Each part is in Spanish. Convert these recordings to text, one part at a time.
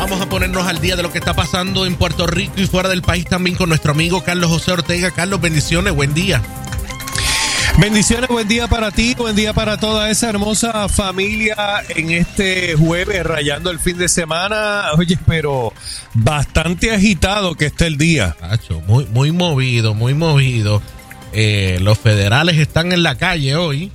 Vamos a ponernos al día de lo que está pasando en Puerto Rico y fuera del país también con nuestro amigo Carlos José Ortega. Carlos, bendiciones, buen día. Bendiciones, buen día para ti, buen día para toda esa hermosa familia en este jueves rayando el fin de semana. Oye, pero bastante agitado que está el día. muy, muy movido, muy movido. Eh, los federales están en la calle hoy.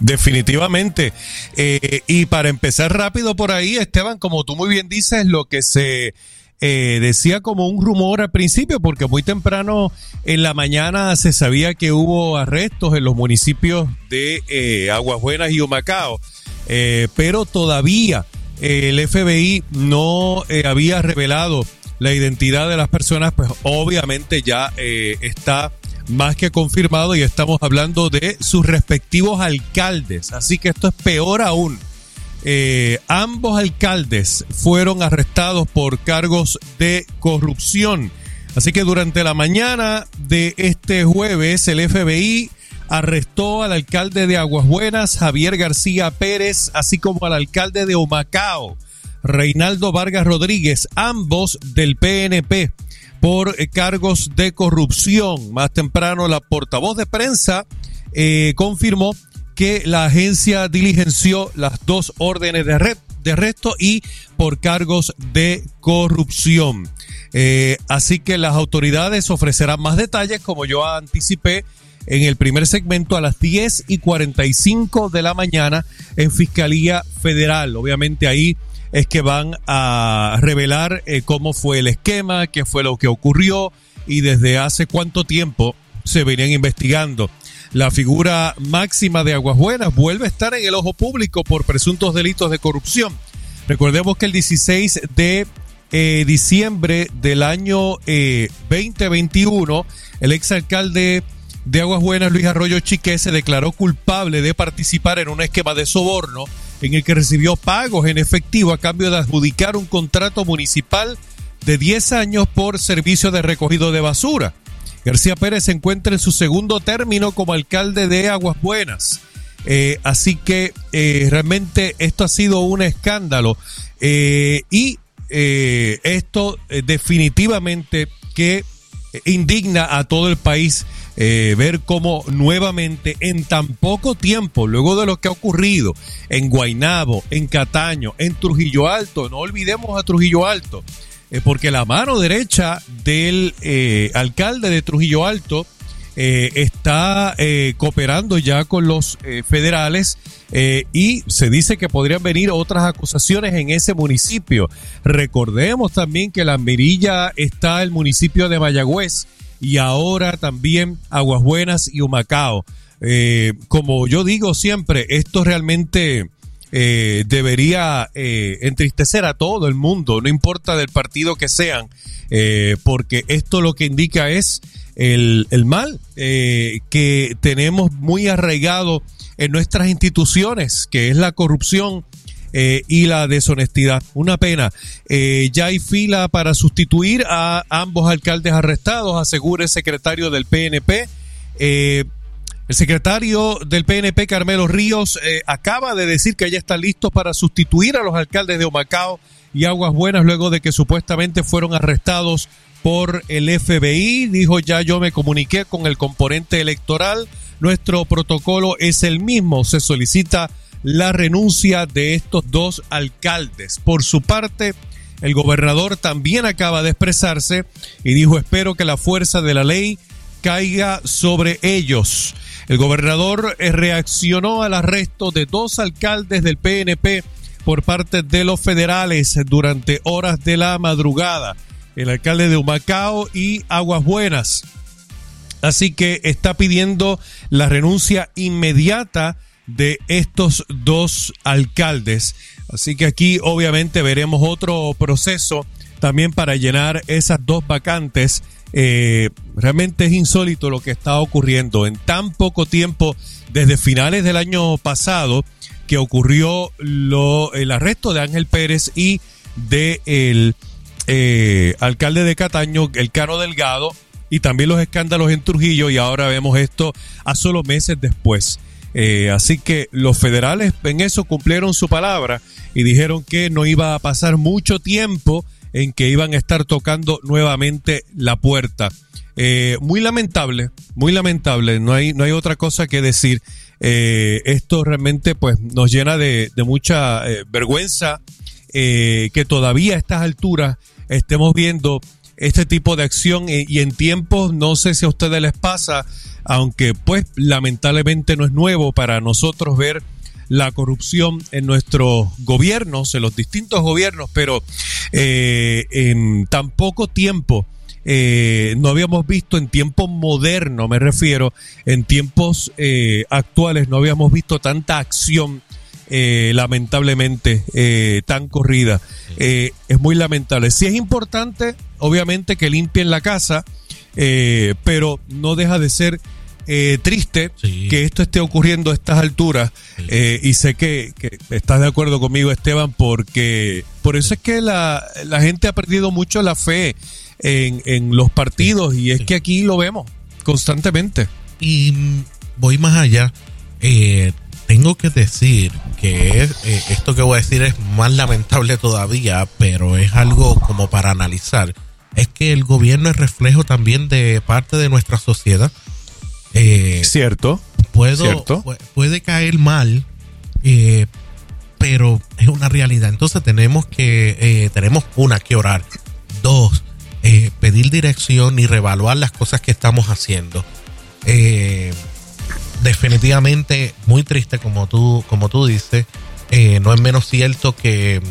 Definitivamente. Eh, y para empezar rápido por ahí, Esteban, como tú muy bien dices, lo que se eh, decía como un rumor al principio, porque muy temprano en la mañana se sabía que hubo arrestos en los municipios de eh, Aguas Buenas y Humacao, eh, pero todavía el FBI no había revelado la identidad de las personas, pues obviamente ya está más que confirmado y estamos hablando de sus respectivos alcaldes. Así que esto es peor aún. Eh, ambos alcaldes fueron arrestados por cargos de corrupción. Así que durante la mañana de este jueves, el FBI arrestó al alcalde de Aguas Buenas, Javier García Pérez, así como al alcalde de Humacao, Reinaldo Vargas Rodríguez, ambos del PNP, por cargos de corrupción. Más temprano, la portavoz de prensa eh, confirmó que la agencia diligenció las dos órdenes de, de arresto y por cargos de corrupción. Eh, así que las autoridades ofrecerán más detalles, como yo anticipé en el primer segmento a las 10 y 45 de la mañana en Fiscalía Federal. Obviamente ahí es que van a revelar eh, cómo fue el esquema, qué fue lo que ocurrió y desde hace cuánto tiempo se venían investigando la figura máxima de Aguas Buenas vuelve a estar en el ojo público por presuntos delitos de corrupción. Recordemos que el 16 de eh, diciembre del año 2021, eh, el exalcalde de Aguas Buenas, Luis Arroyo Chique, se declaró culpable de participar en un esquema de soborno en el que recibió pagos en efectivo a cambio de adjudicar un contrato municipal de 10 años por servicio de recogido de basura. García Pérez se encuentra en su segundo término como alcalde de Aguas Buenas. Eh, así que eh, realmente esto ha sido un escándalo eh, y esto definitivamente que indigna a todo el país ver cómo nuevamente en tan poco tiempo, luego de lo que ha ocurrido en Guainabo, en Cataño, en Trujillo Alto, no olvidemos a Trujillo Alto, eh, porque la mano derecha del eh, alcalde de Trujillo Alto eh, está cooperando ya con los federales y se dice que podrían venir otras acusaciones en ese municipio. Recordemos también que la Mirilla está el municipio de Mayagüez y ahora también Aguas Buenas y Humacao. como yo digo siempre, esto realmente eh, debería eh, entristecer a todo el mundo, no importa del partido que sean, eh, porque esto lo que indica es el, el mal que tenemos muy arraigado en nuestras instituciones, que es la corrupción. Y la deshonestidad. Una pena. ya hay fila para sustituir a ambos alcaldes arrestados, asegura el secretario del PNP. El secretario del PNP, Carmelo Ríos, eh, acaba de decir que ya está listo para sustituir a los alcaldes de Humacao y Aguas Buenas luego de que supuestamente fueron arrestados por el FBI. Dijo ya yo me comuniqué con el componente electoral. Nuestro protocolo es el mismo. Se solicita la renuncia de estos dos alcaldes. Por su parte, el gobernador también acaba de expresarse y dijo espero que la fuerza de la ley caiga sobre ellos. El gobernador eh, reaccionó al arresto de dos alcaldes del PNP por parte de los federales durante horas de la madrugada, el alcalde de Humacao y Aguas Buenas. Así que está pidiendo la renuncia inmediata de estos dos alcaldes. Así que aquí obviamente veremos otro proceso también para llenar esas dos vacantes eh, realmente es insólito lo que está ocurriendo en tan poco tiempo desde finales del año pasado que ocurrió lo, el arresto de Ángel Pérez y de el eh, alcalde de Cataño, el Cano Delgado, y también los escándalos en Trujillo, y ahora vemos esto a solo meses después. Eh, así que los federales en eso cumplieron su palabra y dijeron que no iba a pasar mucho tiempo en que iban a estar tocando nuevamente la puerta. Eh, muy lamentable, muy lamentable, no hay, no hay otra cosa que decir. Eh, esto realmente pues nos llena de, mucha vergüenza que todavía a estas alturas estemos viendo este tipo de acción y en tiempos, no sé si a ustedes les pasa, aunque pues lamentablemente no es nuevo para nosotros ver la corrupción en nuestros gobiernos, en los distintos gobiernos, pero eh, en tan poco tiempo eh, no habíamos visto en tiempo moderno, me refiero, en tiempos eh, actuales no habíamos visto tanta acción lamentablemente tan corrida. es muy lamentable. Sí es importante, obviamente, que limpien la casa, pero no deja de ser eh, triste que esto esté ocurriendo a estas alturas eh, y sé que, estás de acuerdo conmigo Esteban porque por eso es que la, gente ha perdido mucho la fe en, los partidos y es que aquí lo vemos constantemente. Y mm, voy más allá. Eh, tengo que decir que esto que voy a decir es más lamentable todavía, pero es algo como para analizar. Es que el gobierno es reflejo también de parte de nuestra sociedad eh, cierto. Puedo, Puede caer mal, eh, pero es una realidad. Entonces tenemos que, eh, tenemos una, que orar. Dos, pedir dirección y reevaluar las cosas que estamos haciendo. Definitivamente muy triste como tú, como tú dices. no es menos cierto que,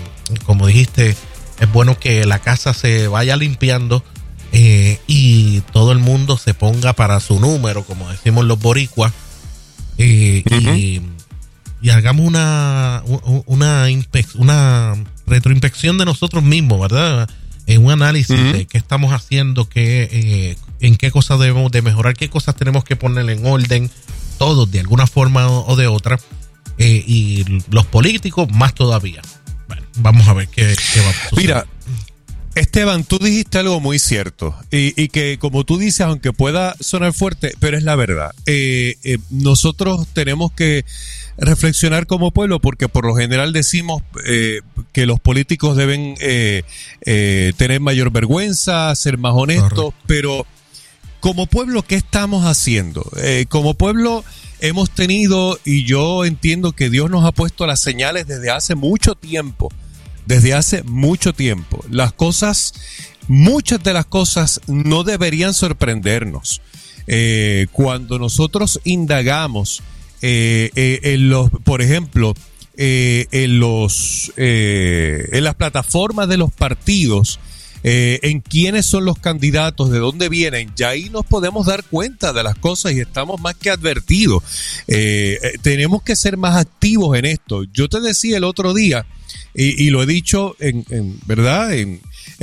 como dijiste, es bueno que la casa se vaya limpiando eh, y todo el mundo se ponga para su número, como decimos los boricuas, eh, y, hagamos una, una, una retroinspección de nosotros mismos, ¿verdad? En un análisis de qué estamos haciendo, qué, eh, en qué cosas debemos de mejorar, qué cosas tenemos que poner en orden, todos de alguna forma o de otra, y los políticos más todavía. Bueno, vamos a ver qué, qué va a suceder. Mira, Esteban, tú dijiste algo muy cierto y, que como tú dices, aunque pueda sonar fuerte, pero es la verdad. Eh, eh, nosotros tenemos que reflexionar como pueblo porque por lo general decimos eh, que los políticos deben tener mayor vergüenza, ser más honestos, pero como pueblo, ¿qué estamos haciendo? como pueblo hemos tenido, y yo entiendo que Dios nos ha puesto las señales desde hace mucho tiempo desde hace mucho tiempo. Las cosas, muchas de las cosas no deberían sorprendernos. Eh, cuando nosotros indagamos eh, eh, en los, por ejemplo, en los, en las plataformas de los partidos, en quiénes son los candidatos, de dónde vienen, ya ahí nos podemos dar cuenta de las cosas y estamos más que advertidos. tenemos que ser más activos en esto. Yo te decía el otro día, y, lo he dicho en, verdad, en,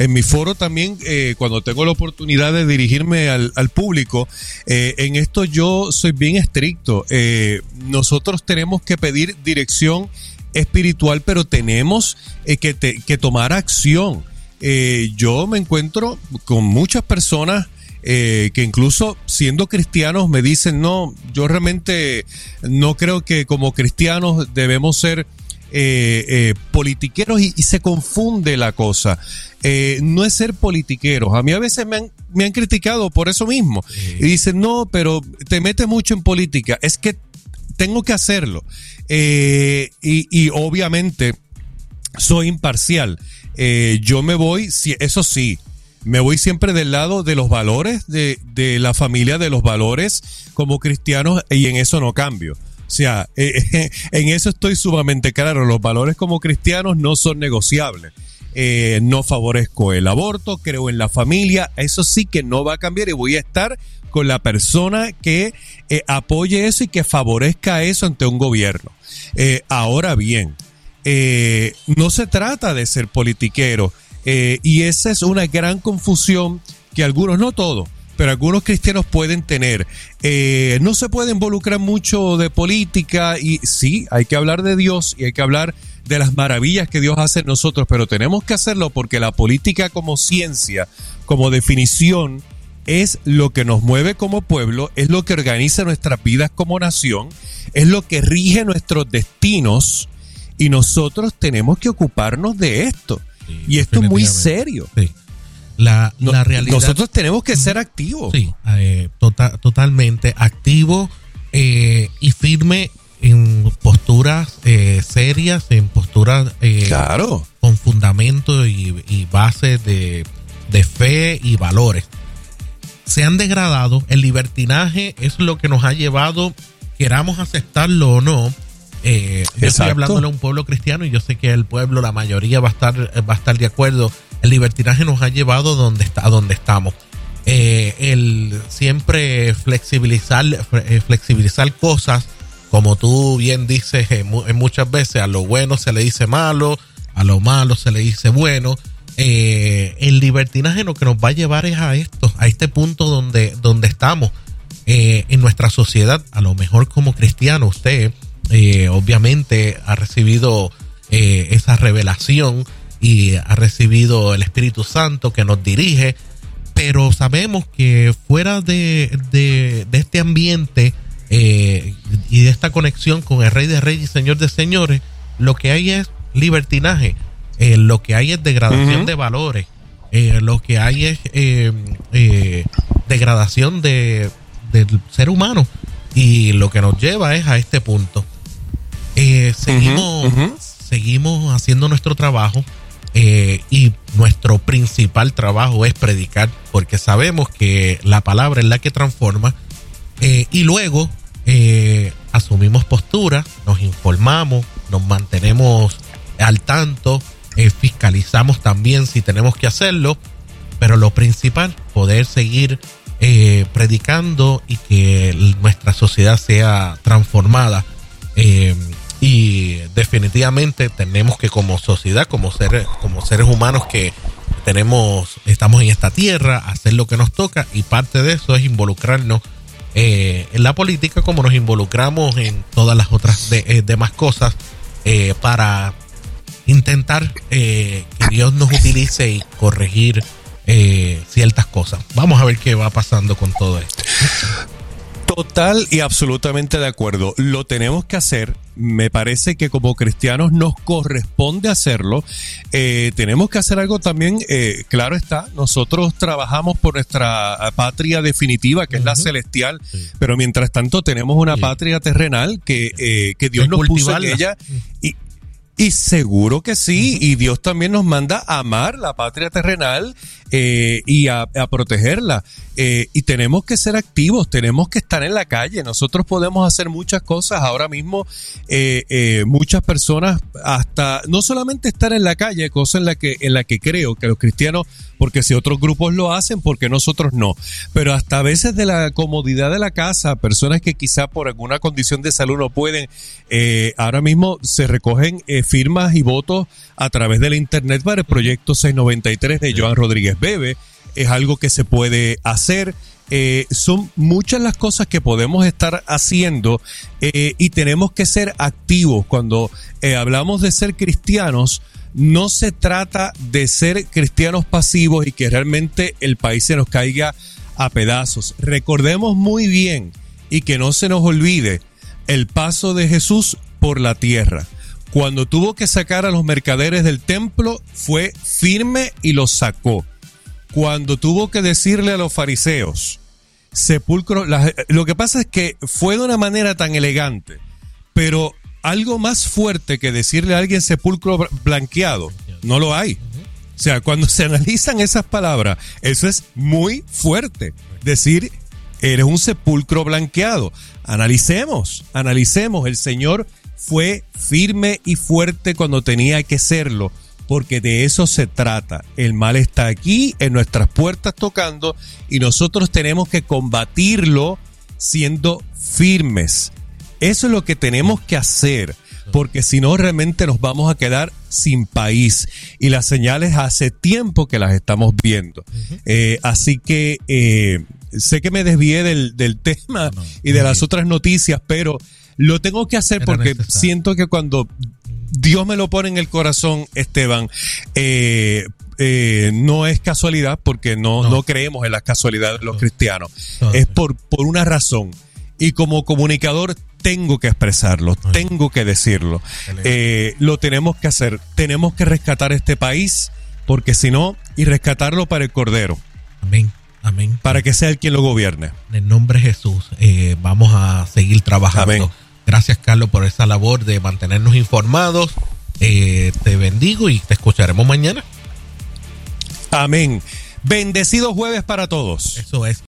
mi foro también, eh, cuando tengo la oportunidad de dirigirme al, público, eh, en esto yo soy bien estricto. Eh, nosotros tenemos que pedir dirección espiritual, pero tenemos que, que, tomar acción. Yo me encuentro con muchas personas que incluso siendo cristianos me dicen, no, yo realmente no creo que como cristianos debemos ser eh, eh, politiqueros y, se confunde la cosa. Eh, no es ser politiqueros. A mí a veces me han, me han criticado por eso mismo. Y dicen, no, pero te metes mucho en política. Es que tengo que hacerlo. y, y, obviamente soy imparcial. Yo me voy, eso sí, me voy siempre del lado de los valores, de, de la familia, de los valores como cristianos y en eso no cambio. O sea, eh, en eso estoy sumamente claro. Los valores como cristianos no son negociables. Eh, no favorezco el aborto, creo en la familia. Eso sí que no va a cambiar y voy a estar con la persona que eh, apoye eso y que favorezca eso ante un gobierno. ahora bien, no se trata de ser politiquero y esa es una gran confusión que algunos, no todos, pero algunos cristianos pueden tener. Eh, no se puede involucrar mucho de política y sí, hay que hablar de Dios y hay que hablar de las maravillas que Dios hace en nosotros, pero tenemos que hacerlo porque la política como ciencia, como definición, es lo que nos mueve como pueblo, es lo que organiza nuestras vidas como nación, es lo que rige nuestros destinos y nosotros tenemos que ocuparnos de esto. y esto es muy serio. La, la, realidad. Nosotros tenemos que ser activos. Sí, eh, tota, totalmente activo eh, y firme en posturas eh, serias, en posturas claro. con fundamento y, y base de, de fe y valores. Se han degradado, el libertinaje es lo que nos ha llevado, queramos aceptarlo o no, eh, yo estoy hablándole a un pueblo cristiano y yo sé que el pueblo, la mayoría va a estar, va a estar de acuerdo. El libertinaje nos ha llevado donde está, a donde estamos. Eh, el siempre flexibilizar, eh, flexibilizar cosas, como tú bien dices eh, muchas veces, a lo bueno se le dice malo, a lo malo se le dice bueno. el libertinaje lo que nos va a llevar es a esto, a este punto donde, donde estamos en nuestra sociedad. A lo mejor como cristiano usted eh, obviamente ha recibido eh, esa revelación y ha recibido el Espíritu Santo que nos dirige, pero sabemos que fuera de, de, este ambiente eh, y de esta conexión con el Rey de Reyes y Señor de Señores, lo que hay es libertinaje, lo que hay es degradación de valores, lo que hay es degradación de, del ser humano y lo que nos lleva es a este punto. Eh, seguimos, seguimos haciendo nuestro trabajo eh, y nuestro principal trabajo es predicar porque sabemos que la palabra es la que transforma eh, y luego asumimos postura, nos informamos, nos mantenemos al tanto, fiscalizamos también si tenemos que hacerlo, pero lo principal, poder seguir predicando y que nuestra sociedad sea transformada y definitivamente tenemos que como sociedad, como seres, como seres humanos que tenemos, estamos en esta tierra, hacer lo que nos toca y parte de eso es involucrarnos eh, en la política como nos involucramos en todas las otras eh, demás cosas eh, para intentar que Dios nos utilice y corregir ciertas cosas. Vamos a ver qué va pasando con todo esto. Total y absolutamente de acuerdo. Lo tenemos que hacer. Me parece que como cristianos nos corresponde hacerlo. Eh, tenemos que hacer algo también, eh, claro está, nosotros trabajamos por nuestra patria definitiva, que es la celestial, pero mientras tanto tenemos una patria terrenal que, eh, que Dios nos puso en ella y, y seguro que sí, y Dios también nos manda a amar la patria terrenal eh, y a, protegerla. Eh, y tenemos que ser activos, tenemos que estar en la calle. Nosotros podemos hacer muchas cosas ahora mismo. Eh, muchas personas, hasta no solamente estar en la calle, cosa en la que en la que creo que los cristianos, porque si otros grupos lo hacen, porque nosotros no. Pero hasta a veces de la comodidad de la casa, personas que quizá por alguna condición de salud no pueden, ahora mismo se recogen firmas y votos a través de la internet para el proyecto 693 de Joan Rodríguez Bebe. Es algo que se puede hacer. Eh, son muchas las cosas que podemos estar haciendo eh, y tenemos que ser activos. Cuando eh, hablamos de ser cristianos, no se trata de ser cristianos pasivos y que realmente el país se nos caiga a pedazos. Recordemos muy bien y que no se nos olvide el paso de Jesús por la tierra. Cuando tuvo que sacar a los mercaderes del templo, fue firme y los sacó. Cuando tuvo que decirle a los fariseos, sepulcro, lo que pasa es que fue de una manera tan elegante, pero algo más fuerte que decirle a alguien sepulcro blanqueado, no lo hay. O sea, cuando se analizan esas palabras, eso es muy fuerte. Decir, eres un sepulcro blanqueado. Analicemos, analicemos. El Señor fue firme y fuerte cuando tenía que serlo, porque de eso se trata. El mal está aquí, en nuestras puertas tocando, y nosotros tenemos que combatirlo siendo firmes. Eso es lo que tenemos que hacer, porque si no realmente nos vamos a quedar sin país. Y las señales hace tiempo que las estamos viendo. Eh, así que eh, sé que me desvié del, tema y de las otras noticias, pero lo tengo que hacer porque siento que cuando Dios me lo pone en el corazón, Esteban, eh, eh, no es casualidad porque no, no. creemos en la casualidad de los cristianos. Es por, por una razón. Y como comunicador tengo que expresarlo, tengo que decirlo. Eh, lo tenemos que hacer, tenemos que rescatar este país, porque si no, y rescatarlo para el Cordero. Amén. Amén. Para que sea el quien lo gobierne. En el nombre de Jesús, eh, vamos a seguir trabajando. Gracias, Carlos, por esa labor de mantenernos informados. Eh, te bendigo y te escucharemos mañana. Amén. Bendecido jueves para todos. Eso es.